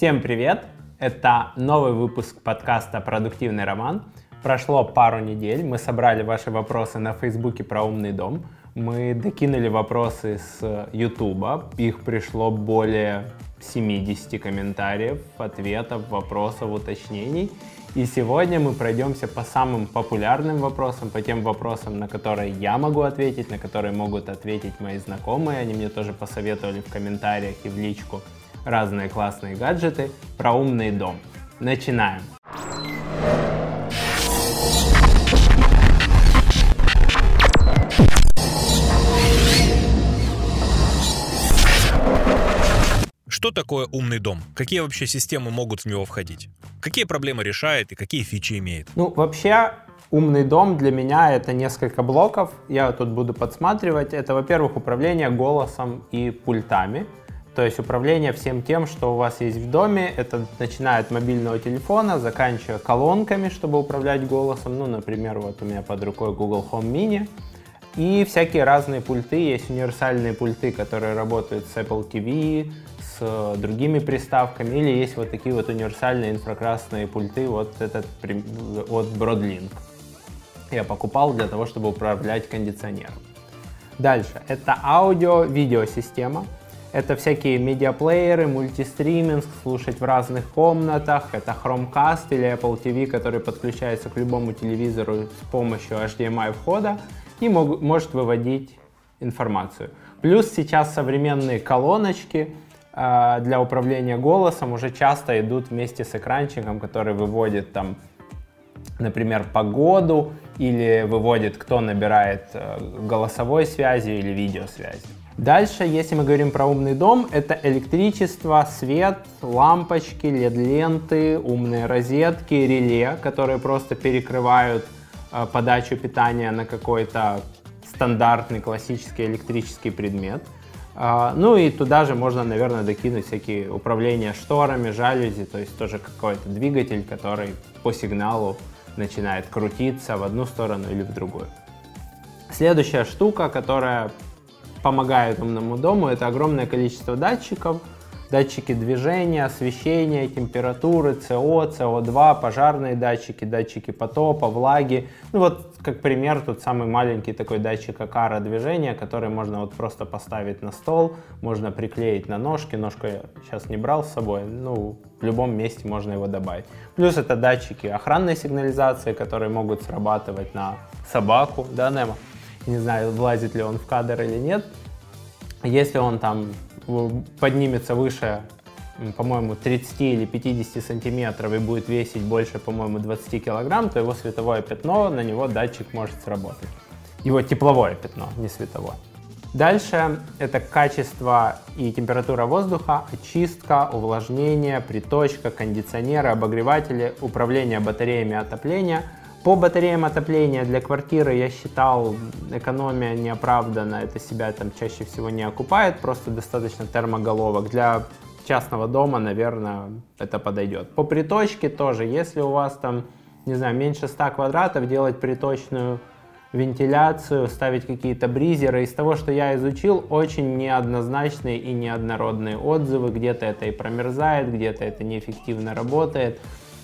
Всем привет! Это новый выпуск подкаста «Продуктивный роман». Прошло пару недель, мы собрали ваши вопросы на Фейсбуке про умный дом. Мы докинули вопросы с Ютуба, их пришло более 70 комментариев, ответов, вопросов, уточнений. И сегодня мы пройдемся по самым популярным вопросам, по тем вопросам, на которые я могу ответить, на которые могут ответить мои знакомые. Они мне тоже посоветовали в комментариях и в личку разные классные гаджеты про умный дом. Начинаем! Что такое умный дом? Какие вообще системы могут в него входить? Какие проблемы решает и какие фичи имеет? Ну, вообще, умный дом для меня это несколько блоков. Я тут буду подсматривать. Это, во-первых, управление голосом и пультами. То есть управление всем тем, что у вас есть в доме, это начиная от мобильного телефона, заканчивая колонками, чтобы управлять голосом. Ну, например, вот у меня под рукой Google Home Mini. И всякие разные пульты. Есть универсальные пульты, которые работают с Apple TV, с другими приставками, или есть вот такие вот универсальные инфракрасные пульты, вот этот от Broadlink. Я покупал для того, чтобы управлять кондиционером. Дальше, это аудио-видеосистема. Это всякие медиаплееры, мультистриминг, слушать в разных комнатах. Это Chromecast или Apple TV, который подключается к любому телевизору с помощью HDMI входа и мог, может выводить информацию. Плюс сейчас современные колоночки, а, для управления голосом уже часто идут вместе с экранчиком, который выводит там, например, погоду или выводит, кто набирает э, голосовой связи или видеосвязи. Дальше, если мы говорим про умный дом, это электричество, свет, лампочки, LED-ленты, умные розетки, реле, которые просто перекрывают э, подачу питания на какой-то стандартный классический электрический предмет – а, ну и туда же можно, наверное, докинуть всякие управления шторами, жалюзи, то есть тоже какой-то двигатель, который по сигналу начинает крутиться в одну сторону или в другую. Следующая штука, которая помогает умному дому, это огромное количество датчиков, датчики движения, освещения, температуры, СО, СО2, пожарные датчики, датчики потопа, влаги. Ну вот, как пример, тут самый маленький такой датчик Акара движения, который можно вот просто поставить на стол, можно приклеить на ножки. Ножку я сейчас не брал с собой, ну, в любом месте можно его добавить. Плюс это датчики охранной сигнализации, которые могут срабатывать на собаку, да, Немо? Не знаю, влазит ли он в кадр или нет. Если он там поднимется выше, по-моему, 30 или 50 сантиметров и будет весить больше, по-моему, 20 килограмм, то его световое пятно, на него датчик может сработать. Его тепловое пятно, не световое. Дальше это качество и температура воздуха, очистка, увлажнение, приточка, кондиционеры, обогреватели, управление батареями отопления – по батареям отопления для квартиры я считал, экономия неоправданно, это себя там чаще всего не окупает, просто достаточно термоголовок. Для частного дома, наверное, это подойдет. По приточке тоже, если у вас там, не знаю, меньше 100 квадратов, делать приточную вентиляцию, ставить какие-то бризеры. Из того, что я изучил, очень неоднозначные и неоднородные отзывы. Где-то это и промерзает, где-то это неэффективно работает.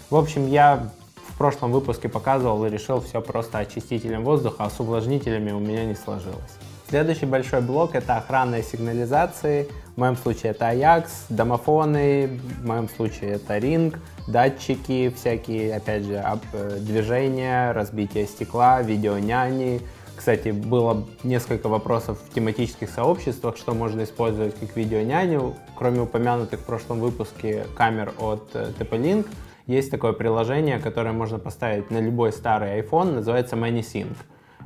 В общем, я в прошлом выпуске показывал и решил все просто очистителем воздуха, а с увлажнителями у меня не сложилось. Следующий большой блок это охранные сигнализации. В моем случае это Ajax, домофоны, в моем случае это Ring, датчики всякие, опять же, э, движения, разбитие стекла, видеоняни. Кстати, было несколько вопросов в тематических сообществах, что можно использовать как видеоняню. Кроме упомянутых в прошлом выпуске камер от э, TP-Link, есть такое приложение, которое можно поставить на любой старый iPhone, называется ManySync.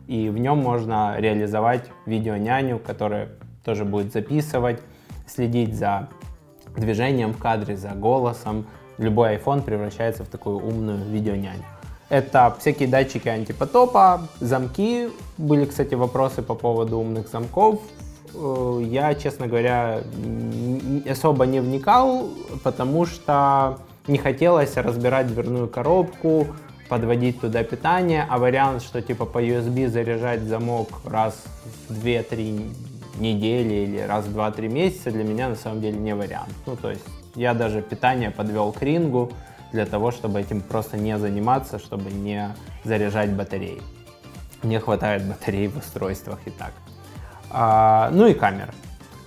И в нем можно реализовать видео-няню, которая тоже будет записывать, следить за движением в кадре, за голосом. Любой iPhone превращается в такую умную видео-няню. Это всякие датчики антипотопа, замки. Были, кстати, вопросы по поводу умных замков. Э, я, честно говоря, особо не вникал, потому что не хотелось разбирать дверную коробку, подводить туда питание, а вариант, что типа по USB заряжать замок раз в 2-3 недели или раз в 2-3 месяца для меня на самом деле не вариант. Ну, то есть Я даже питание подвел к рингу для того, чтобы этим просто не заниматься, чтобы не заряжать батареи. Не хватает батарей в устройствах и так. А, ну и камера.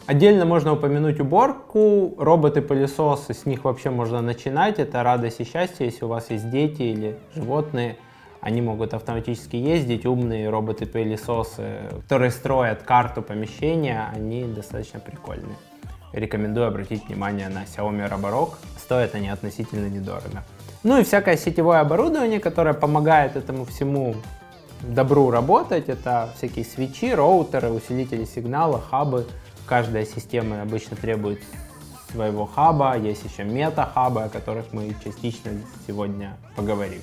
Отдельно можно упомянуть уборку, роботы-пылесосы, с них вообще можно начинать, это радость и счастье, если у вас есть дети или животные, они могут автоматически ездить, умные роботы-пылесосы, которые строят карту помещения, они достаточно прикольные. Рекомендую обратить внимание на Xiaomi Roborock, стоят они относительно недорого. Ну и всякое сетевое оборудование, которое помогает этому всему добру работать, это всякие свечи, роутеры, усилители сигнала, хабы, Каждая система обычно требует своего хаба, есть еще мета-хабы, о которых мы частично сегодня поговорим.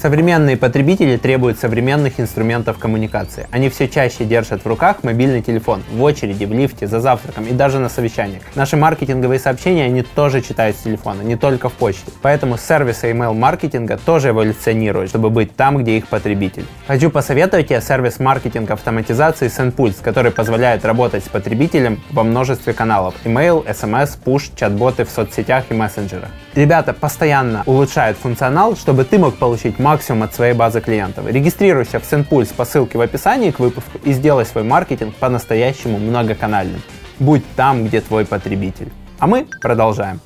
Современные потребители требуют современных инструментов коммуникации. Они все чаще держат в руках мобильный телефон, в очереди, в лифте, за завтраком и даже на совещаниях. Наши маркетинговые сообщения они тоже читают с телефона, не только в почте. Поэтому сервисы email-маркетинга тоже эволюционируют, чтобы быть там, где их потребитель. Хочу посоветовать тебе сервис маркетинга автоматизации SendPulse, который позволяет работать с потребителем во множестве каналов. Email, SMS, push, чат-боты в соцсетях и мессенджерах. Ребята постоянно улучшают функционал, чтобы ты мог получить максимум от своей базы клиентов. Регистрируйся в SendPulse по ссылке в описании к выпуску и сделай свой маркетинг по-настоящему многоканальным. Будь там, где твой потребитель. А мы продолжаем.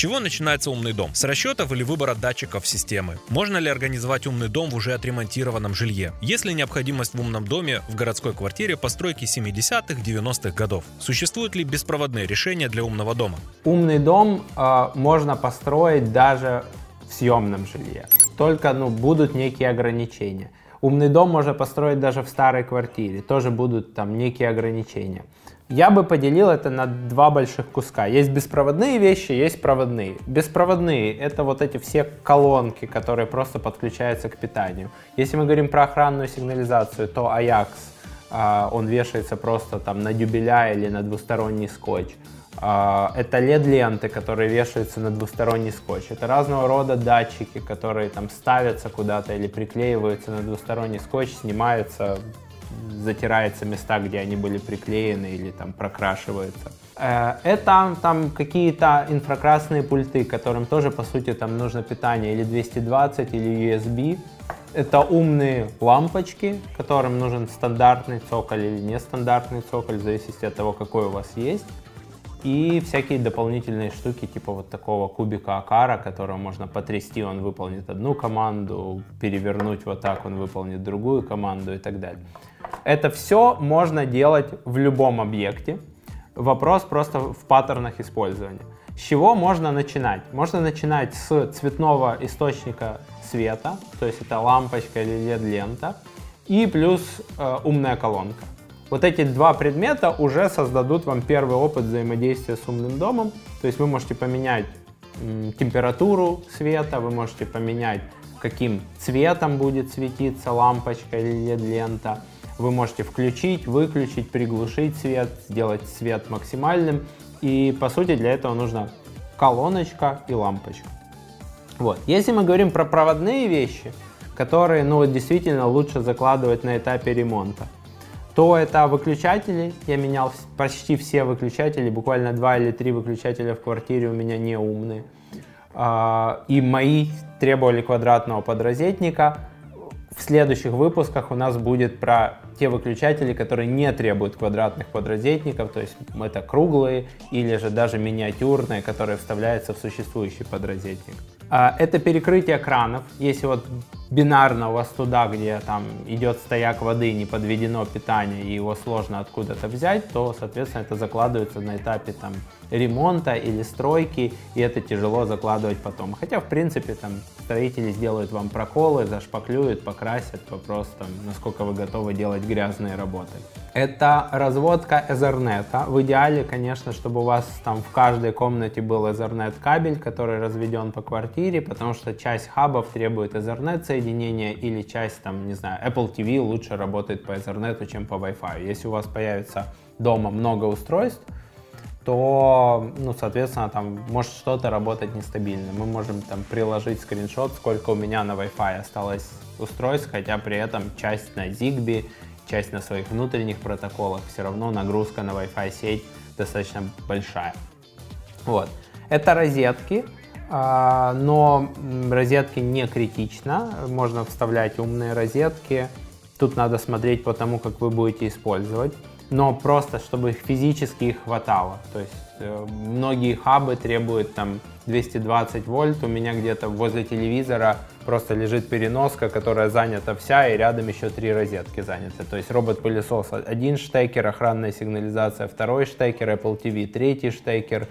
Чего начинается умный дом? С расчетов или выбора датчиков системы? Можно ли организовать умный дом в уже отремонтированном жилье? Есть ли необходимость в умном доме в городской квартире постройки 70-х, 90-х годов? Существуют ли беспроводные решения для умного дома? Умный дом э, можно построить даже в съемном жилье. Только ну, будут некие ограничения. Умный дом можно построить даже в старой квартире. Тоже будут там некие ограничения. Я бы поделил это на два больших куска. Есть беспроводные вещи, есть проводные. Беспроводные — это вот эти все колонки, которые просто подключаются к питанию. Если мы говорим про охранную сигнализацию, то Ajax, а, он вешается просто там на дюбеля или на двусторонний скотч. А, это LED-ленты, которые вешаются на двусторонний скотч. Это разного рода датчики, которые там ставятся куда-то или приклеиваются на двусторонний скотч, снимаются затирается места, где они были приклеены или там прокрашиваются. Э, это там какие-то инфракрасные пульты, которым тоже по сути там нужно питание или 220 или USB. Это умные лампочки, которым нужен стандартный цоколь или нестандартный цоколь, в зависимости от того, какой у вас есть. И всякие дополнительные штуки, типа вот такого кубика Акара, которого можно потрясти, он выполнит одну команду, перевернуть вот так, он выполнит другую команду и так далее. Это все можно делать в любом объекте. Вопрос просто в паттернах использования. С чего можно начинать? Можно начинать с цветного источника света, то есть это лампочка или LED-лента, и плюс э, умная колонка. Вот эти два предмета уже создадут вам первый опыт взаимодействия с умным домом. То есть вы можете поменять температуру света, вы можете поменять, каким цветом будет светиться лампочка или LED-лента. Вы можете включить, выключить, приглушить свет, сделать свет максимальным. И по сути для этого нужна колоночка и лампочка. Вот. Если мы говорим про проводные вещи, которые ну, действительно лучше закладывать на этапе ремонта, то это выключатели. Я менял почти все выключатели, буквально два или три выключателя в квартире у меня не умные. А, и мои требовали квадратного подрозетника. В следующих выпусках у нас будет про те выключатели, которые не требуют квадратных подрозетников, то есть это круглые или же даже миниатюрные, которые вставляются в существующий подрозетник. А, это перекрытие кранов. Если вот бинарно у вас туда, где там идет стояк воды, не подведено питание и его сложно откуда-то взять, то, соответственно, это закладывается на этапе там ремонта или стройки, и это тяжело закладывать потом. Хотя, в принципе, там строители сделают вам проколы, зашпаклюют, покрасят, вопрос там, насколько вы готовы делать грязные работы. Это разводка Ethernet. В идеале, конечно, чтобы у вас там в каждой комнате был Ethernet кабель, который разведен по квартире, потому что часть хабов требует Ethernet соединения или часть, там, не знаю, Apple TV лучше работает по Ethernet, чем по Wi-Fi. Если у вас появится дома много устройств, то, ну, соответственно, там может что-то работать нестабильно. Мы можем там приложить скриншот, сколько у меня на Wi-Fi осталось устройств, хотя при этом часть на Zigbee, часть на своих внутренних протоколах, все равно нагрузка на Wi-Fi сеть достаточно большая. Вот. Это розетки, но розетки не критично, можно вставлять умные розетки, тут надо смотреть по тому, как вы будете использовать, но просто чтобы их физически их хватало, то есть э, многие хабы требуют там 220 вольт, у меня где-то возле телевизора просто лежит переноска, которая занята вся, и рядом еще три розетки заняты. То есть робот-пылесос один штекер, охранная сигнализация второй штекер, Apple TV третий штекер,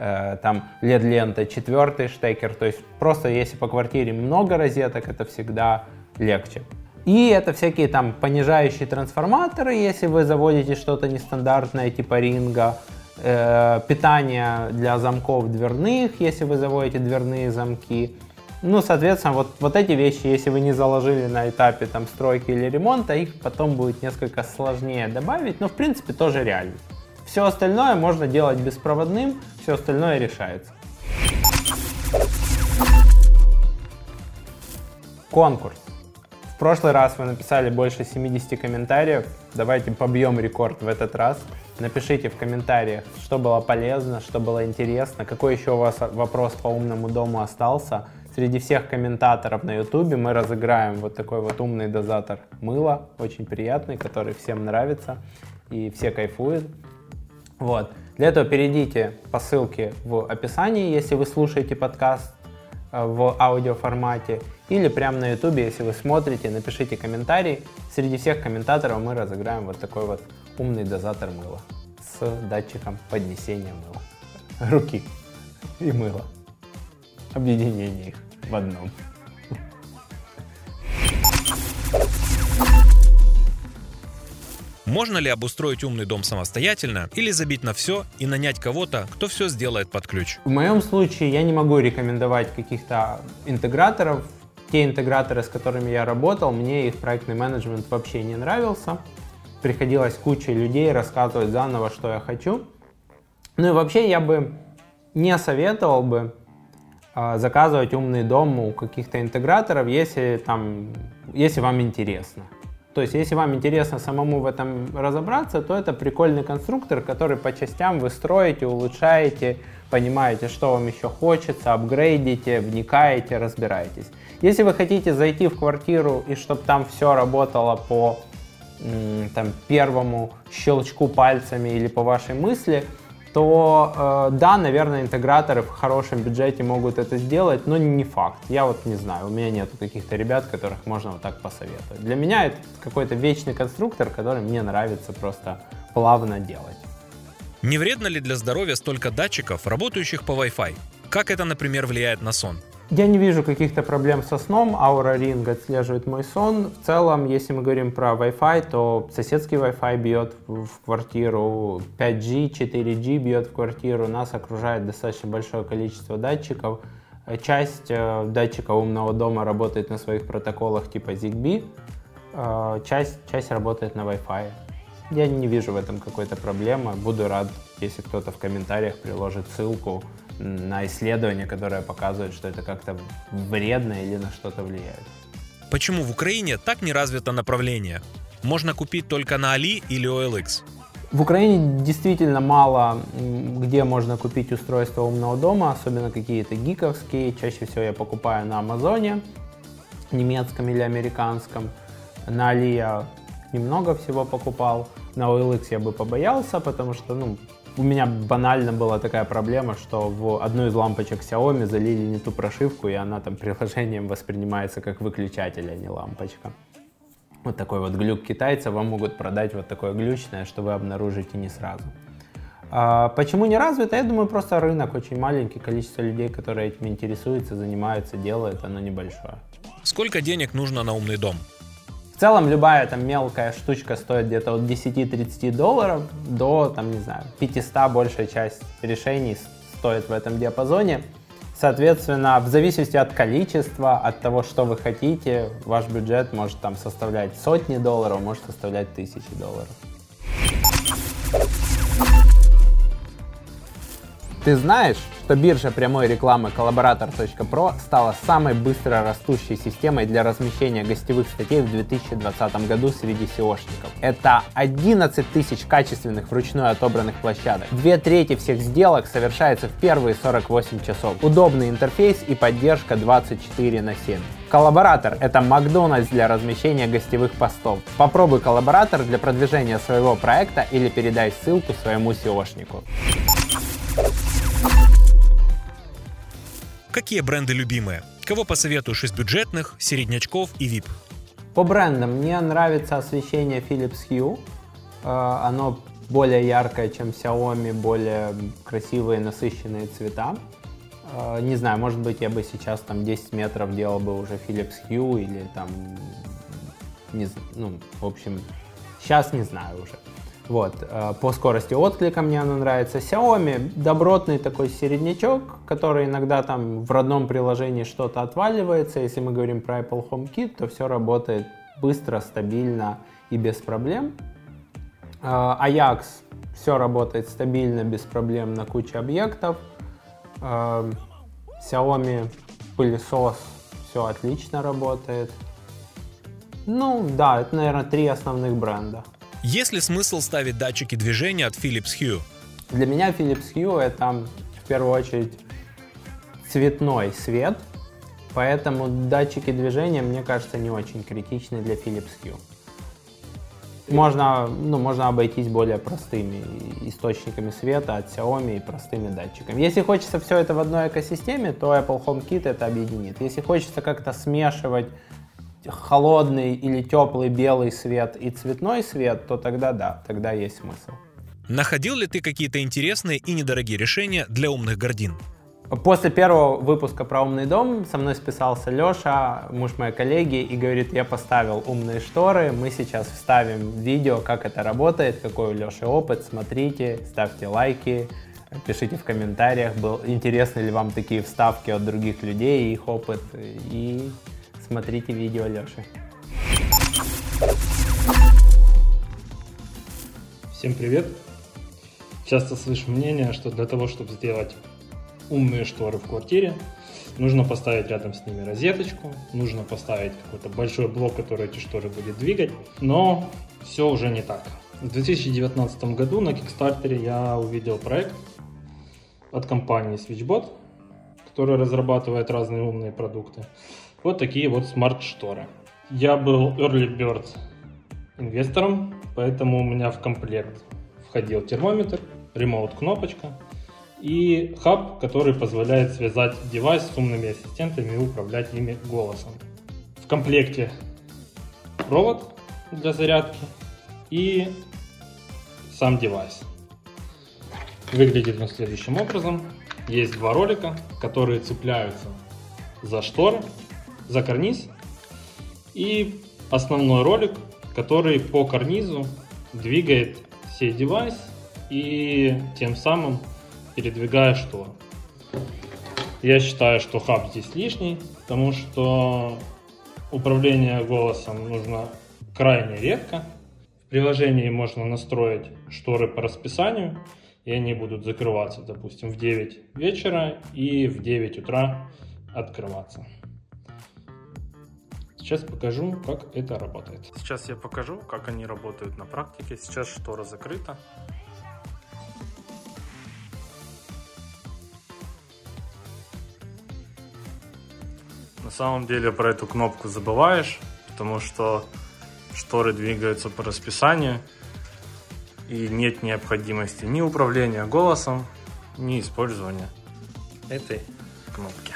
э, там LED-лента четвертый штекер. То есть просто если по квартире много розеток, это всегда легче. И это всякие там понижающие трансформаторы, если вы заводите что-то нестандартное типа ринга, э, питание для замков дверных, если вы заводите дверные замки. Ну, соответственно, вот, вот эти вещи, если вы не заложили на этапе там стройки или ремонта, их потом будет несколько сложнее добавить, но в принципе тоже реально. Все остальное можно делать беспроводным, все остальное решается. Конкурс. В прошлый раз вы написали больше 70 комментариев. Давайте побьем рекорд в этот раз. Напишите в комментариях, что было полезно, что было интересно, какой еще у вас вопрос по умному дому остался. Среди всех комментаторов на YouTube мы разыграем вот такой вот умный дозатор мыла, очень приятный, который всем нравится и все кайфуют. Вот. Для этого перейдите по ссылке в описании, если вы слушаете подкаст э, в аудиоформате, или прямо на YouTube, если вы смотрите, напишите комментарий. Среди всех комментаторов мы разыграем вот такой вот умный дозатор мыла с датчиком поднесения мыла. Руки и мыла. Объединение их в одном. Можно ли обустроить умный дом самостоятельно или забить на все и нанять кого-то, кто все сделает под ключ? В моем случае я не могу рекомендовать каких-то интеграторов. Те интеграторы, с которыми я работал, мне их проектный менеджмент вообще не нравился. Приходилось куче людей рассказывать заново, что я хочу. Ну и вообще я бы не советовал бы а, заказывать умный дом у каких-то интеграторов, если, там, если вам интересно. То есть, если вам интересно самому в этом разобраться, то это прикольный конструктор, который по частям вы строите, улучшаете, понимаете, что вам еще хочется, апгрейдите, вникаете, разбираетесь. Если вы хотите зайти в квартиру и чтобы там все работало по там, первому щелчку пальцами или по вашей мысли, то э, да, наверное, интеграторы в хорошем бюджете могут это сделать, но не факт. Я вот не знаю, у меня нету каких-то ребят, которых можно вот так посоветовать. Для меня это какой-то вечный конструктор, который мне нравится просто плавно делать. Не вредно ли для здоровья столько датчиков, работающих по Wi-Fi? Как это, например, влияет на сон? Я не вижу каких-то проблем со сном. Aura Ring отслеживает мой сон. В целом, если мы говорим про Wi-Fi, то соседский Wi-Fi бьет в квартиру, 5G, 4G бьет в квартиру. Нас окружает достаточно большое количество датчиков. Часть э, датчика умного дома работает на своих протоколах типа ZigBee, э, часть, часть работает на Wi-Fi. Я не вижу в этом какой-то проблемы. Буду рад, если кто-то в комментариях приложит ссылку на исследование, которое показывает, что это как-то вредно или на что-то влияет. Почему в Украине так не развито направление? Можно купить только на Али или OLX? В Украине действительно мало где можно купить устройство умного дома, особенно какие-то гиковские. Чаще всего я покупаю на Амазоне, немецком или американском. На Али я немного всего покупал. На OLX я бы побоялся, потому что ну, у меня банально была такая проблема, что в одну из лампочек Xiaomi залили не ту прошивку, и она там приложением воспринимается как выключатель, а не лампочка. Вот такой вот глюк китайца вам могут продать вот такое глючное, что вы обнаружите не сразу. А почему не развито? Я думаю, просто рынок очень маленький, количество людей, которые этим интересуются, занимаются, делают, оно небольшое. Сколько денег нужно на умный дом? В целом любая там мелкая штучка стоит где-то от 10-30 долларов до, там, не знаю, 500 большая часть решений стоит в этом диапазоне. Соответственно, в зависимости от количества, от того, что вы хотите, ваш бюджет может там составлять сотни долларов, может составлять тысячи долларов. Ты знаешь, что биржа прямой рекламы Collaborator.pro стала самой быстро растущей системой для размещения гостевых статей в 2020 году среди SEOшников. Это 11 тысяч качественных вручную отобранных площадок. Две трети всех сделок совершается в первые 48 часов. Удобный интерфейс и поддержка 24 на 7. Коллаборатор — это Макдональдс для размещения гостевых постов. Попробуй коллаборатор для продвижения своего проекта или передай ссылку своему SEOшнику. Какие бренды любимые? Кого посоветуешь из бюджетных, середнячков и VIP? По брендам мне нравится освещение Philips Hue. Э, оно более яркое, чем Xiaomi, более красивые, насыщенные цвета. Э, не знаю, может быть, я бы сейчас там 10 метров делал бы уже Philips Hue или там, не, ну, в общем, сейчас не знаю уже. Вот, э, по скорости отклика мне она нравится. Xiaomi добротный такой середнячок, который иногда там в родном приложении что-то отваливается. Если мы говорим про Apple HomeKit, то все работает быстро, стабильно и без проблем. Э, Ajax все работает стабильно, без проблем на куче объектов. Э, Xiaomi пылесос все отлично работает. Ну да, это, наверное, три основных бренда. Есть ли смысл ставить датчики движения от Philips Hue? Для меня Philips Hue это в первую очередь цветной свет, поэтому датчики движения, мне кажется, не очень критичны для Philips Hue. Можно, ну, можно обойтись более простыми источниками света от Xiaomi и простыми датчиками. Если хочется все это в одной экосистеме, то Apple HomeKit это объединит. Если хочется как-то смешивать холодный или теплый белый свет и цветной свет, то тогда да, тогда есть смысл. Находил ли ты какие-то интересные и недорогие решения для умных гордин? После первого выпуска про умный дом со мной списался Леша, муж моей коллеги, и говорит, я поставил умные шторы, мы сейчас вставим видео, как это работает, какой у Леши опыт, смотрите, ставьте лайки, пишите в комментариях, был, интересны ли вам такие вставки от других людей, их опыт, и смотрите видео Леши. Всем привет! Часто слышу мнение, что для того, чтобы сделать умные шторы в квартире, нужно поставить рядом с ними розеточку, нужно поставить какой-то большой блок, который эти шторы будет двигать, но все уже не так. В 2019 году на Kickstarter я увидел проект от компании Switchbot, которая разрабатывает разные умные продукты. Вот такие вот смарт-шторы. Я был early bird инвестором, поэтому у меня в комплект входил термометр, ремоут-кнопочка и хаб, который позволяет связать девайс с умными ассистентами и управлять ими голосом. В комплекте провод для зарядки и сам девайс. Выглядит он следующим образом. Есть два ролика, которые цепляются за шторы за карниз. И основной ролик, который по карнизу двигает сей девайс и тем самым передвигая штору. Я считаю, что хаб здесь лишний, потому что управление голосом нужно крайне редко. В приложении можно настроить шторы по расписанию, и они будут закрываться, допустим, в 9 вечера и в 9 утра открываться. Сейчас покажу, как это работает. Сейчас я покажу, как они работают на практике. Сейчас штора закрыта. На самом деле про эту кнопку забываешь, потому что шторы двигаются по расписанию и нет необходимости ни управления голосом, ни использования этой кнопки.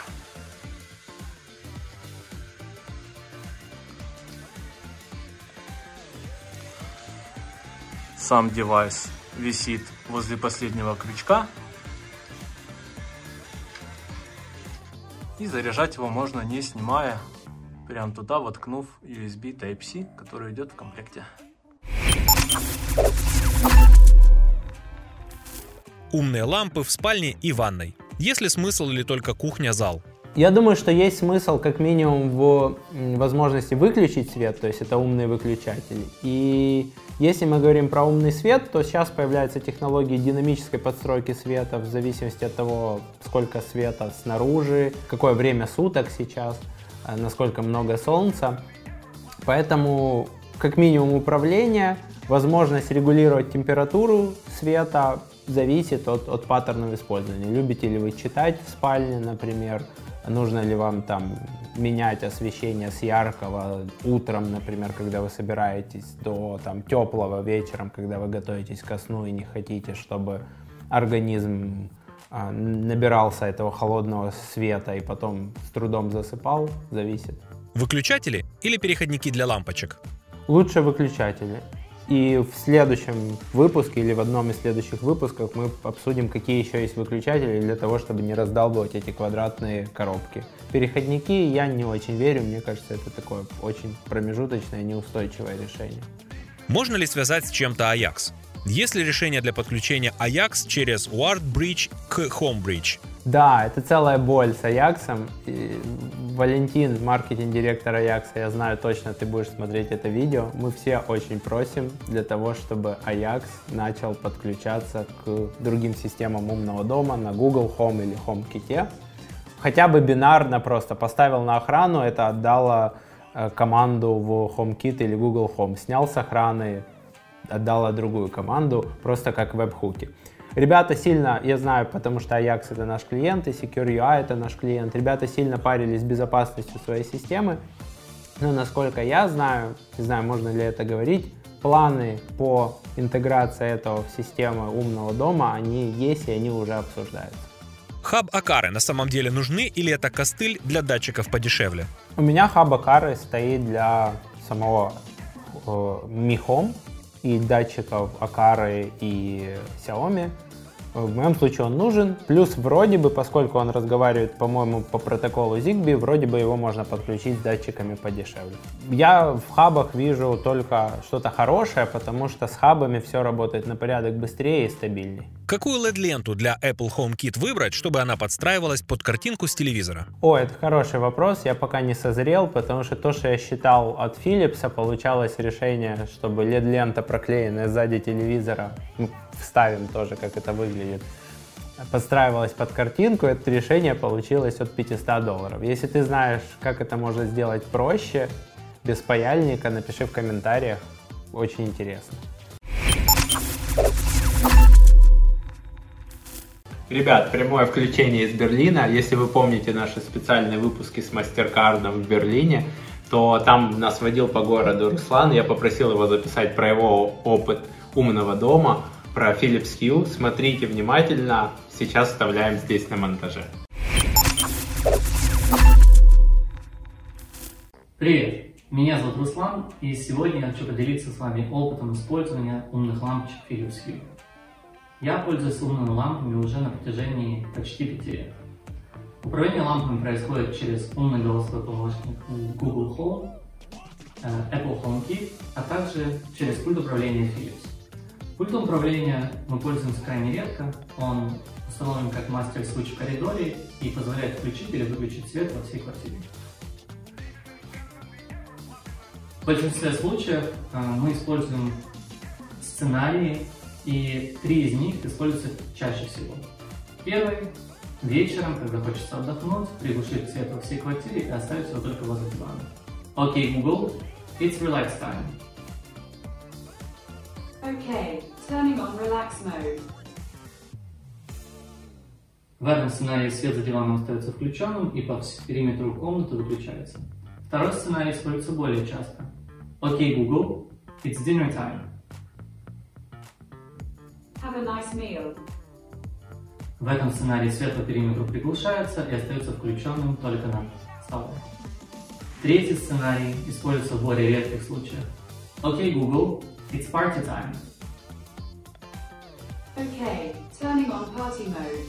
Сам девайс висит возле последнего крючка. И заряжать его можно не снимая, прям туда воткнув USB Type-C, который идет в комплекте. Умные лампы в спальне и ванной. Есть ли смысл или только кухня-зал? Я думаю, что есть смысл как минимум в возможности выключить свет, то есть это умные выключатели. И если мы говорим про умный свет, то сейчас появляются технологии динамической подстройки света в зависимости от того, сколько света снаружи, какое время суток сейчас, э, насколько много солнца. Поэтому как минимум управление, возможность регулировать температуру света зависит от, от паттернов использования. Любите ли вы читать в спальне, например, нужно ли вам там менять освещение с яркого утром, например, когда вы собираетесь, до там теплого вечером, когда вы готовитесь ко сну и не хотите, чтобы организм а, набирался этого холодного света и потом с трудом засыпал, зависит. Выключатели или переходники для лампочек? Лучше выключатели. И в следующем выпуске или в одном из следующих выпусков мы обсудим, какие еще есть выключатели для того, чтобы не раздалбывать эти квадратные коробки. Переходники я не очень верю, мне кажется, это такое очень промежуточное, неустойчивое решение. Можно ли связать с чем-то Ajax? Есть ли решение для подключения Ajax через Ward Bridge к Home Bridge? Да, это целая боль с Аяксом. И Валентин, маркетинг-директор Аякса, я знаю точно, ты будешь смотреть это видео. Мы все очень просим для того, чтобы Аякс начал подключаться к другим системам умного дома на Google Home или HomeKit. Хотя бы бинарно просто поставил на охрану, это отдало э, команду в HomeKit или Google Home. Снял с охраны, отдала другую команду, просто как веб-хуки. Ребята сильно, я знаю, потому что Ajax это наш клиент, и Secure UI это наш клиент, ребята сильно парились с безопасностью своей системы. Но насколько я знаю, не знаю, можно ли это говорить, планы по интеграции этого в систему умного дома, они есть и они уже обсуждаются. Хаб Акары на самом деле нужны или это костыль для датчиков подешевле? У меня хаб Акары стоит для самого э, Mi Home и датчиков Акары и Xiaomi. В моем случае он нужен. Плюс вроде бы, поскольку он разговаривает, по-моему, по протоколу Zigbee, вроде бы его можно подключить с датчиками подешевле. Я в хабах вижу только что-то хорошее, потому что с хабами все работает на порядок быстрее и стабильнее. Какую LED-ленту для Apple HomeKit выбрать, чтобы она подстраивалась под картинку с телевизора? О, это хороший вопрос. Я пока не созрел, потому что то, что я считал от Philips, получалось решение, чтобы LED-лента, проклеенная сзади телевизора, ну, вставим тоже, как это выглядит, подстраивалась под картинку, это решение получилось от 500 долларов. Если ты знаешь, как это можно сделать проще, без паяльника, напиши в комментариях. Очень интересно. Ребят, прямое включение из Берлина. Если вы помните наши специальные выпуски с мастер-кардом в Берлине, то там нас водил по городу Руслан. Я попросил его записать про его опыт умного дома про Philips Hue. Смотрите внимательно, сейчас вставляем здесь на монтаже. Привет, меня зовут Руслан, и сегодня я хочу поделиться с вами опытом использования умных лампочек Philips Hue. Я пользуюсь умными лампами уже на протяжении почти 5 лет. Управление лампами происходит через умный голосовой помощник Google Home, э, Apple HomeKit, а также через пульт управления Philips. Пультом управления мы пользуемся крайне редко. Он установлен как мастер-свич в коридоре и позволяет включить или выключить свет во всей квартире. В большинстве случаев э, мы используем сценарии, и три из них используются чаще всего. Первый – вечером, когда хочется отдохнуть, приглушить свет во всей квартире и оставить его только возле дивана. Окей, okay, Google, it's relax time. Okay, turning on relax mode. В этом сценарии свет за диваном остается включенным и по периметру комнаты выключается. Второй сценарий используется более часто. Окей, okay, Google, it's dinner time. Have a nice meal. В этом сценарии свет по периметру приглушается и остается включенным только на столе. Третий сценарий используется в более редких случаях. Окей, okay, Google, It's party time. Okay, turning on party mode.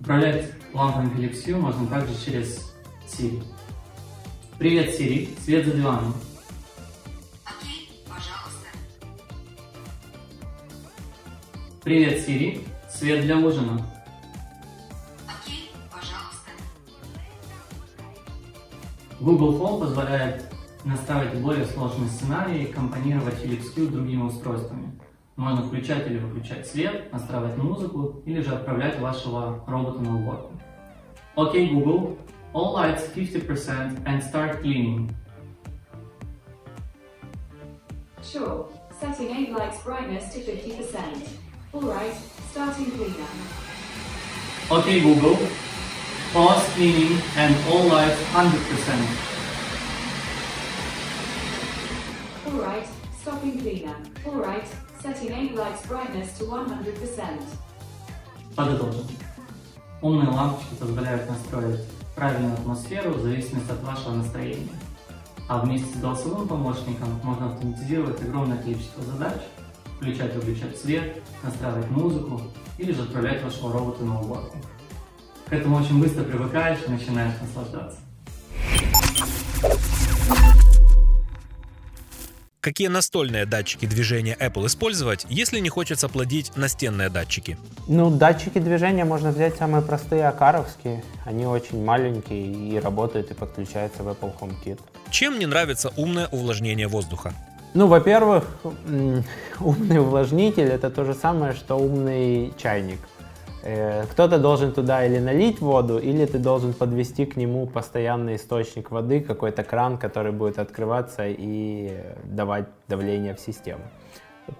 Управлять лампами Philips Hue можно также через Siri. Привет, Siri, свет за диваном. Привет, Siri, свет для ужина. Окей, пожалуйста. Google Home позволяет настраивать более сложные сценарии и компонировать Philips Hue другими устройствами. Можно включать или выключать свет, настраивать музыку или же отправлять вашего робота на уборку. Окей, Google, all lights 50% and start cleaning. Sure. Setting 8 lights brightness to 50%. Alright, starting cleaner. Окей, Google, pause cleaning and all lights 100%. Alright, stopping cleaner. Alright, setting 8 lights brightness to 100%. Подытожим. Умные лампочки позволяют настроить правильную атмосферу в зависимости от вашего настроения. А вместе с голосовым помощником можно автоматизировать огромное количество задач, включать и выключать свет, настраивать музыку или же отправлять вашего робота на уборку. К этому очень быстро привыкаешь и начинаешь наслаждаться. Какие настольные датчики движения Apple использовать, если не хочется плодить настенные датчики? Ну, датчики движения можно взять самые простые, акаровские. Они очень маленькие и работают и подключаются в Apple HomeKit. Чем не нравится умное увлажнение воздуха? Ну, во-первых, умный увлажнитель это то же самое, что умный чайник. Э, Кто-то должен туда или налить воду, или ты должен подвести к нему постоянный источник воды, какой-то кран, который будет открываться и давать давление в систему.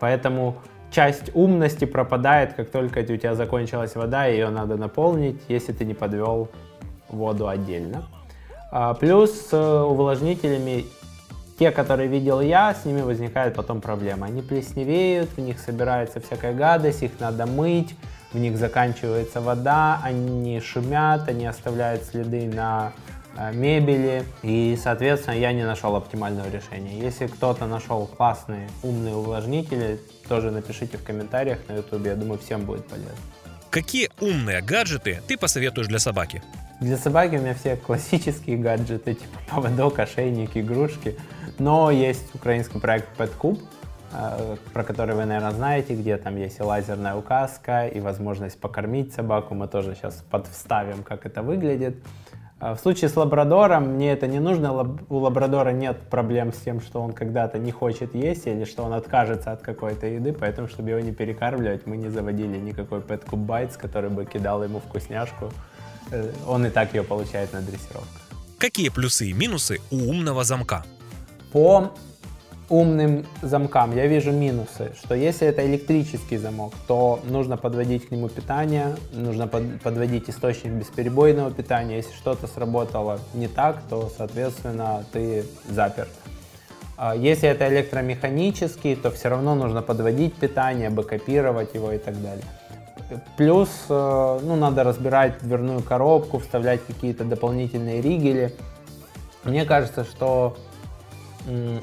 Поэтому часть умности пропадает, как только у тебя закончилась вода, ее надо наполнить, если ты не подвел воду отдельно. А, Плюс с э, увлажнителями те, которые видел я, с ними возникают потом проблемы. Они плесневеют, в них собирается всякая гадость, их надо мыть, в них заканчивается вода, они шумят, они оставляют следы на э, мебели. И, соответственно, я не нашел оптимального решения. Если кто-то нашел классные умные увлажнители, тоже напишите в комментариях на YouTube, я думаю, всем будет полезно. Какие умные гаджеты ты посоветуешь для собаки? Для собаки у меня все классические гаджеты, типа поводок, ошейник, игрушки. Но есть украинский проект PetCube, про который вы, наверное, знаете, где там есть и лазерная указка, и возможность покормить собаку. Мы тоже сейчас подвставим, как это выглядит. А В случае с лабрадором мне это не нужно. У лабрадора нет проблем с тем, что он когда-то не хочет есть или что он откажется от какой-то еды, поэтому, чтобы его не перекармливать, мы не заводили никакой PetCube Bites, который бы кидал ему вкусняшку. Э, Он и так ее получает на дрессировках. Какие плюсы и минусы у умного замка? По умным замкам я вижу минусы, что если это электрический замок, то нужно подводить к нему питание, нужно под- подводить источник бесперебойного питания. Если что-то сработало не так, то, соответственно, ты заперт. А Если это электромеханический, то все равно нужно подводить питание, бэкопировать его и так далее. Плюс, э, ну, надо разбирать дверную коробку, вставлять какие-то дополнительные ригели. Мне кажется, что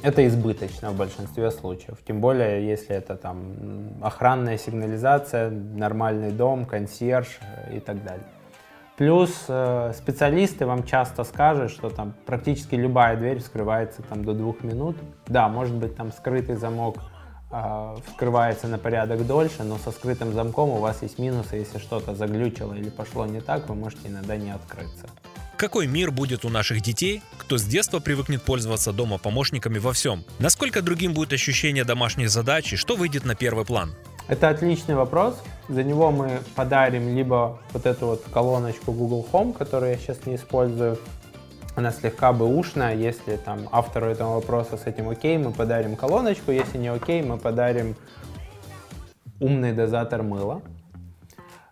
это избыточно в большинстве случаев. Тем более, если это там охранная сигнализация, нормальный дом, консьерж э, и так далее. Плюс э, специалисты вам часто скажут, что там практически любая дверь вскрывается там до двух минут. Да, может быть там скрытый замок э, вскрывается на порядок дольше, но со скрытым замком у вас есть минусы. Если что-то заглючило или пошло не так, вы можете иногда не открыться. Какой мир будет у наших детей, кто с детства привыкнет пользоваться дома помощниками во всем? Насколько другим будет ощущение домашних задач и что выйдет на первый план? Это отличный вопрос. За него мы подарим либо вот эту вот колоночку Google Home, которую я сейчас не использую. Она слегка бэушная. Если там автору этого вопроса с этим окей, мы подарим колоночку. Если не окей, мы подарим умный дозатор мыла.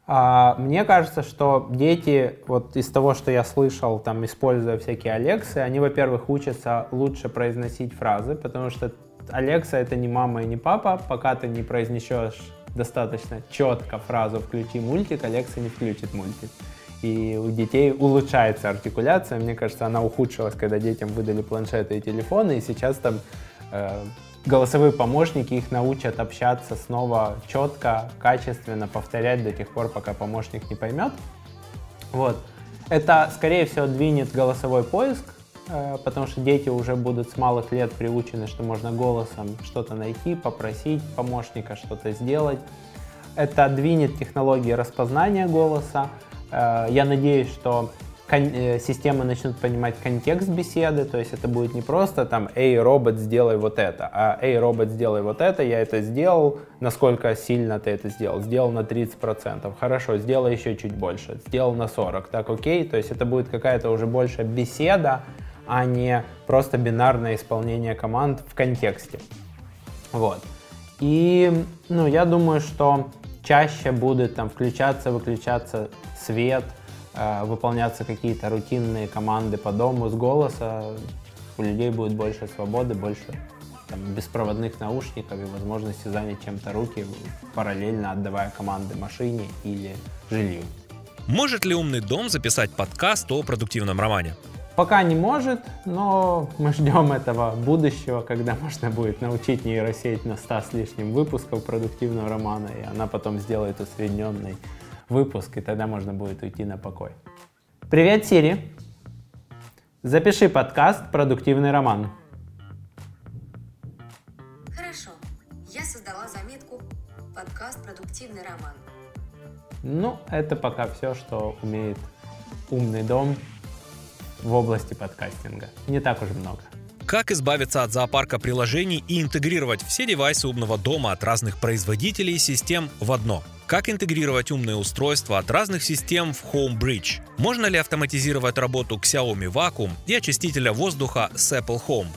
А, мне кажется, что дети, вот из того, что я слышал, там, используя всякие Алексы, они, во-первых, учатся лучше произносить фразы, потому что Алекса это не мама и не папа, пока ты не произнесешь достаточно четко фразу «включи мультик», Алекса не включит мультик. И у детей улучшается артикуляция. Мне кажется, она ухудшилась, когда детям выдали планшеты и телефоны, и сейчас там э, голосовые помощники их научат общаться снова четко, качественно, повторять до тех пор, пока помощник не поймет. Вот. Это, скорее всего, двинет голосовой поиск, э, потому что дети уже будут с малых лет приучены, что можно голосом что-то найти, попросить помощника что-то сделать. Это двинет технологии распознания голоса. Э, Я надеюсь, что системы начнут понимать контекст беседы, то есть это будет не просто там «Эй, робот, сделай вот это», а «Эй, робот, сделай вот это, я это сделал, насколько сильно ты это сделал?» Сделал на 30%, хорошо, сделай еще чуть больше, сделал на 40%, так окей, то есть это будет какая-то уже больше беседа, а не просто бинарное исполнение команд в контексте. Вот. И, ну, я думаю, что чаще будет там включаться, выключаться свет, э, выполняться какие-то рутинные команды по дому с голоса. У людей будет больше свободы, больше там, беспроводных наушников и возможности занять чем-то руки, параллельно отдавая команды машине или жилью. Может ли умный дом записать подкаст о продуктивном романе? Пока не может, но мы ждем этого будущего, когда можно будет научить нейросеть на 100 с лишним выпусков продуктивного романа, и она потом сделает усредненный выпуск, и тогда можно будет уйти на покой. Привет, Сири! Запиши подкаст «Продуктивный роман». Хорошо. Я создала заметку «Подкаст «Продуктивный роман». Ну, это пока все, что умеет умный дом в области подкастинга. Не так уж много. Как избавиться от зоопарка приложений и интегрировать все девайсы умного дома от разных производителей и систем в одно? Как интегрировать умные устройства от разных систем в Homebridge? Можно ли автоматизировать работу Xiaomi Vacuum и очистителя воздуха с Apple Home?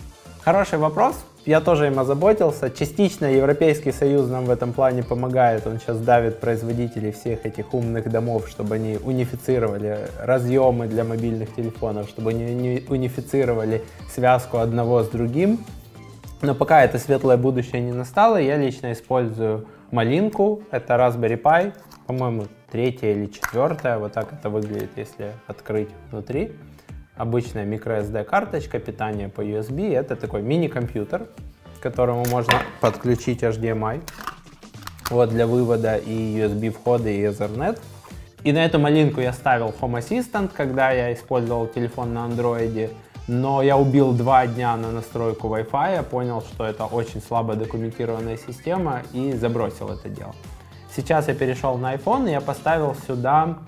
Хороший вопрос. Я тоже им озаботился. Частично Европейский Союз нам в этом плане помогает. Он сейчас давит производителей всех этих умных домов, чтобы они унифицировали разъемы для мобильных телефонов, чтобы они унифицировали связку одного с другим. Но пока это светлое будущее не настало, я лично использую малинку. Это Raspberry Pi, по-моему, третья или четвертая. Вот так это выглядит, если открыть внутри обычная microSD карточка, питание по USB. Это такой мини-компьютер, к которому можно подключить HDMI вот, для вывода и USB входа и Ethernet. И на эту малинку я ставил Home Assistant, когда я использовал телефон на андроиде. Но я убил два дня на настройку Wi-Fi, понял, что это очень слабо документированная система и забросил это дело. Сейчас я перешел на iPhone и я поставил сюда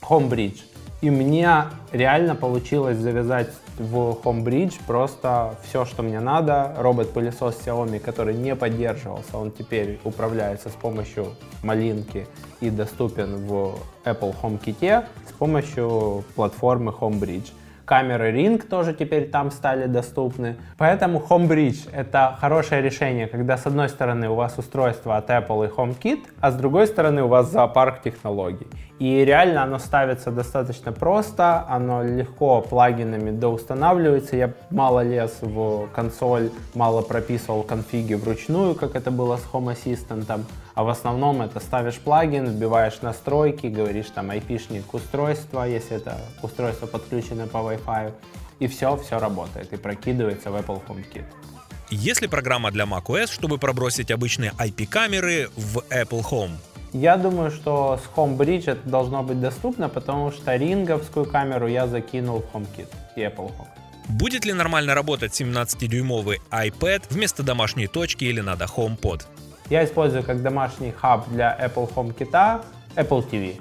Homebridge. И мне реально получилось завязать в Homebridge просто все, что мне надо. Робот-пылесос Xiaomi, который не поддерживался, он теперь управляется с помощью малинки и доступен в Apple HomeKit с помощью платформы Homebridge. Камеры Ring тоже теперь там стали доступны. Поэтому Homebridge — это хорошее решение, когда с одной стороны у вас устройство от Apple и HomeKit, а с другой стороны у вас зоопарк технологий. И реально оно ставится достаточно просто, оно легко плагинами доустанавливается. Я мало лез в консоль, мало прописывал конфиги вручную, как это было с Home Assistant. А в основном это ставишь плагин, вбиваешь настройки, говоришь там IP-шник устройства, если это устройство подключено по Wi-Fi, и все, все работает и прокидывается в Apple HomeKit. Есть ли программа для macOS, чтобы пробросить обычные IP-камеры в Apple Home? Я думаю, что с Homebridge это должно быть доступно, потому что ринговскую камеру я закинул в HomeKit и Apple Home. Будет ли нормально работать 17-дюймовый iPad вместо домашней точки или надо HomePod? Я использую как домашний хаб для Apple HomeKit Apple TV.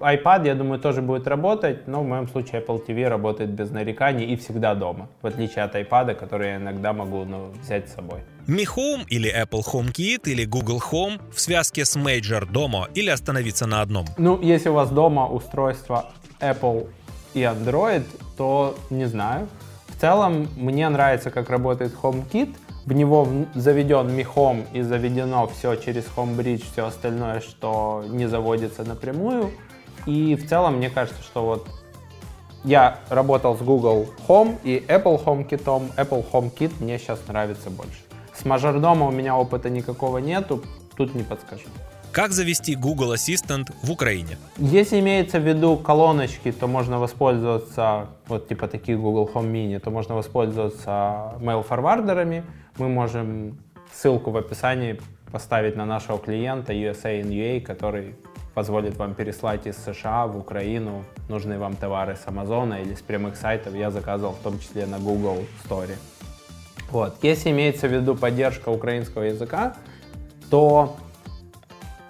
iPad, я думаю, тоже будет работать, но в моем случае Apple TV работает без нареканий и всегда дома, в отличие от iPad, который я иногда могу ну, взять с собой. Mi Home или Apple HomeKit или Google Home в связке с Major Domo или остановиться на одном? Ну, если у вас дома устройство Apple и Android, то не знаю. В целом, мне нравится, как работает HomeKit. В него заведен Mi Home и заведено все через HomeBridge, все остальное, что не заводится напрямую. И в целом, мне кажется, что вот я работал с Google Home и Apple HomeKit. Apple HomeKit мне сейчас нравится больше. С мажордома у меня опыта никакого нету, тут не подскажу. Как завести Google Assistant в Украине? Если имеется в виду колоночки, то можно воспользоваться, вот типа таких Google Home Mini, то можно воспользоваться mail-форвардерами. Мы можем ссылку в описании поставить на нашего клиента USA in UA, который позволит вам переслать из США в Украину нужные вам товары с Амазона или с прямых сайтов. Я заказывал в том числе на Google Store. Вот. Если имеется в виду поддержка украинского языка, то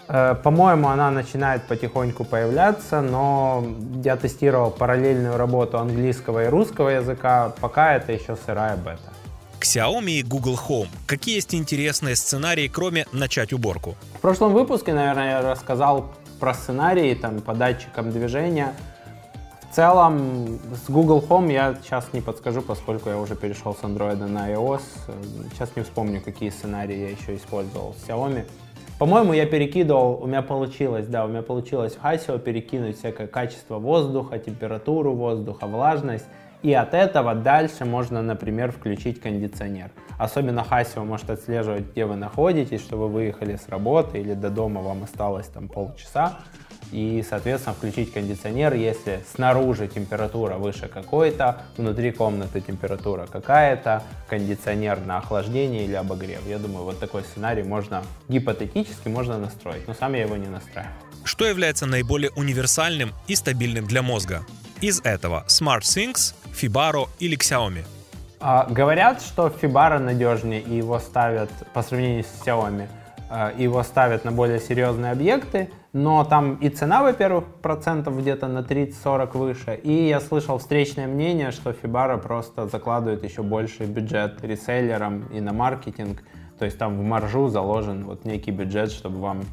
Э, По-моему, она начинает потихоньку появляться, но я тестировал параллельную работу английского и русского языка, пока это еще сырая бета. К Xiaomi и Google Home какие есть интересные сценарии, кроме начать уборку? В прошлом выпуске, наверное, я рассказал про сценарии там, по датчикам движения. В целом, с Google Home я сейчас не подскажу, поскольку я уже перешел с Android на iOS. Сейчас не вспомню, какие сценарии я еще использовал с Xiaomi. По-моему, я перекидывал, у меня получилось, да, у меня получилось в Hasio перекинуть всякое качество воздуха, температуру воздуха, влажность. И от этого дальше можно, например, включить кондиционер. Особенно Hasio может отслеживать, где вы находитесь, что вы выехали с работы или до дома вам осталось там полчаса. И, соответственно, включить кондиционер, если снаружи температура выше какой-то, внутри комнаты температура какая-то, кондиционер на охлаждение или обогрев. Я думаю, вот такой сценарий можно гипотетически можно настроить, но сам я его не настраивал. Что является наиболее универсальным и стабильным для мозга? Из этого SmartThings, Fibaro или Xiaomi? А, говорят, что Fibaro надежнее и его ставят по сравнению с Xiaomi, а, его ставят на более серьезные объекты, но там и цена, во-первых, процентов где-то на 30-40 выше, и я слышал встречное мнение, что Fibaro просто закладывает еще больший бюджет реселлерам и на маркетинг, то есть там в маржу заложен вот некий бюджет, чтобы вам,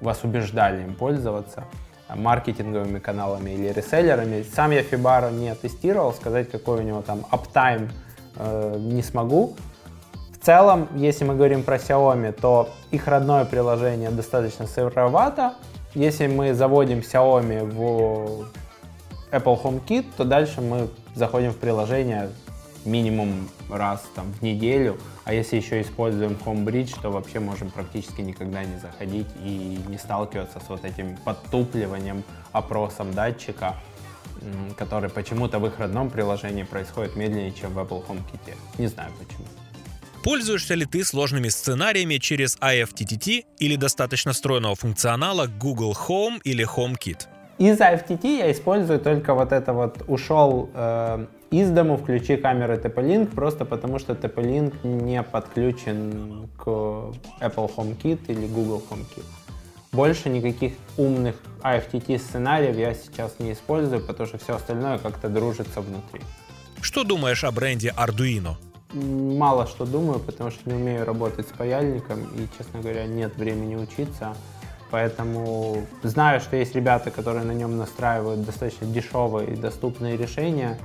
вас убеждали им пользоваться маркетинговыми каналами или реселлерами. Сам я Fibaro не тестировал, сказать, какой у него там uptime э, не смогу. В целом, если мы говорим про Xiaomi, то их родное приложение достаточно сыровато. Если мы заводим Xiaomi в Apple HomeKit, то дальше мы заходим в приложение минимум раз там, в неделю, а если еще используем HomeBridge, то вообще можем практически никогда не заходить и не сталкиваться с вот этим подтупливанием, опросом датчика, который почему-то в их родном приложении происходит медленнее, чем в Apple HomeKit. Не знаю почему. Пользуешься ли ты сложными сценариями через IFTTT или достаточно встроенного функционала Google Home или HomeKit? Из IFTT я использую только вот это вот ушел э, из дому, включи камеры TP-Link, просто потому что TP-Link не подключен к Apple HomeKit или Google HomeKit. Больше никаких умных IFTT сценариев я сейчас не использую, потому что все остальное как-то дружится внутри. Что думаешь о бренде Arduino? Мало что думаю, потому что не умею работать с паяльником и, честно говоря, нет времени учиться. Поэтому знаю, что есть ребята, которые на нем настраивают достаточно дешевые и доступные решения,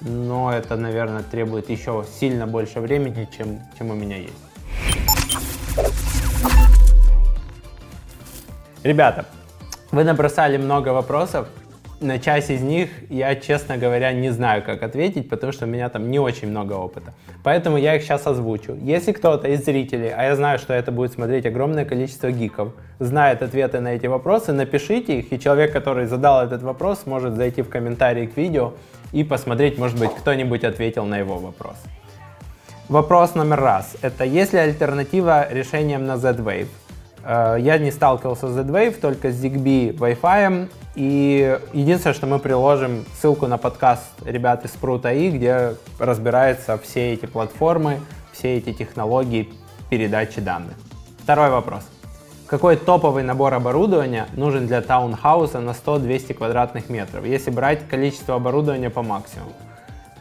но это, наверное, требует еще сильно больше времени, чем, чем у меня есть. Ребята, вы набросали много вопросов. На часть из них я, честно говоря, не знаю, как ответить, потому что у меня там не очень много опыта. Поэтому я их сейчас озвучу. Если кто-то из зрителей, а я знаю, что это будет смотреть огромное количество гиков, знает ответы на эти вопросы, напишите их, и человек, который задал этот вопрос, может зайти в комментарии к видео и посмотреть, может быть, кто-нибудь ответил на его вопрос. Вопрос номер раз. Это есть ли альтернатива решениям на Z-Wave? Э, я не сталкивался с Z-Wave, только с ZigBee Wi-Fi. И единственное, что мы приложим ссылку на подкаст ребят из Sprut.ai, где разбираются все эти платформы, все эти технологии передачи данных. Второй вопрос. Какой топовый набор оборудования нужен для таунхауса на 100-200 квадратных метров, если брать количество оборудования по максимуму?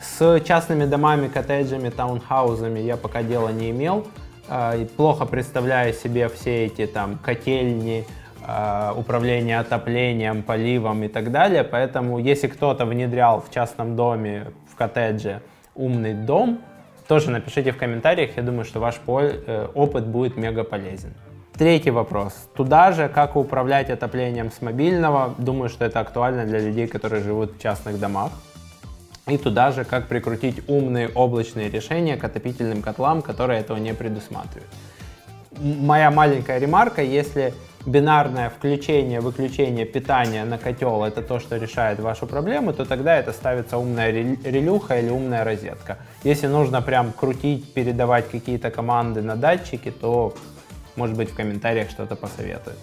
С частными домами, коттеджами, таунхаузами я пока дела не имел. Э, плохо представляю себе все эти там котельни, э, управление отоплением, поливом и так далее. Поэтому если кто-то внедрял в частном доме, в коттедже умный дом, тоже напишите в комментариях. Я думаю, что ваш э, опыт будет мега полезен. Третий вопрос. Туда же, как управлять отоплением с мобильного. Думаю, что это актуально для людей, которые живут в частных домах. И туда же, как прикрутить умные облачные решения к отопительным котлам, которые этого не предусматривают. Моя маленькая ремарка, если бинарное включение, выключение питания на котел это то, что решает вашу проблему, то тогда это ставится умная релюха или умная розетка. Если нужно прям крутить, передавать какие-то команды на датчики, то может быть в комментариях что-то посоветует.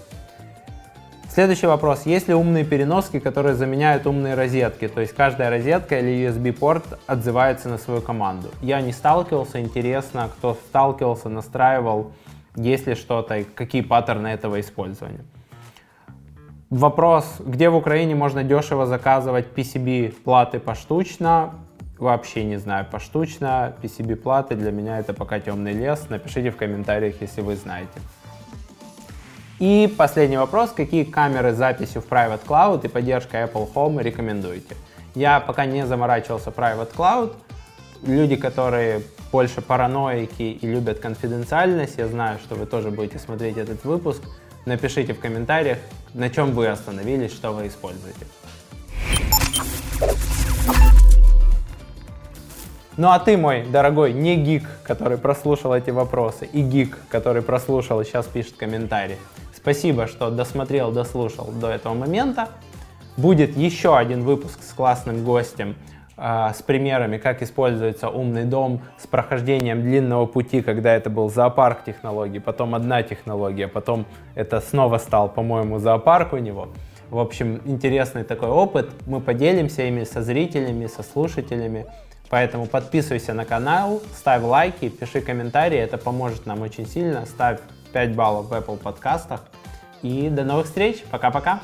Следующий вопрос. Есть ли умные переноски, которые заменяют умные розетки? То есть каждая розетка или USB-порт отзывается на свою команду. Я не сталкивался, интересно, кто сталкивался, настраивал, есть ли что-то, какие паттерны этого использования. Вопрос, где в Украине можно дешево заказывать PCB-платы поштучно? Вообще не знаю, поштучно. PCB-платы для меня это пока темный лес. Напишите в комментариях, если вы знаете. И последний вопрос. Какие камеры с записью в Private Cloud и поддержкой Apple Home рекомендуете? Я пока не заморачивался Private Cloud. Люди, которые больше параноики и любят конфиденциальность, я знаю, что вы тоже будете смотреть этот выпуск. Напишите в комментариях, на чем вы остановились, что вы используете. Ну а ты, мой дорогой не гик, который прослушал эти вопросы, и гик, который прослушал и сейчас пишет комментарии. Спасибо, что досмотрел, дослушал до этого момента. Будет еще один выпуск с классным гостем, э, с примерами, как используется умный дом, с прохождением длинного пути, когда это был зоопарк технологий, потом одна технология, потом это снова стал, по-моему, зоопарк у него. В общем, интересный такой опыт. Мы поделимся ими со зрителями, со слушателями. Поэтому подписывайся на канал, ставь лайки, пиши комментарии, это поможет нам очень сильно. Ставь 5 баллов в Apple подкастах. И до новых встреч. Пока-пока.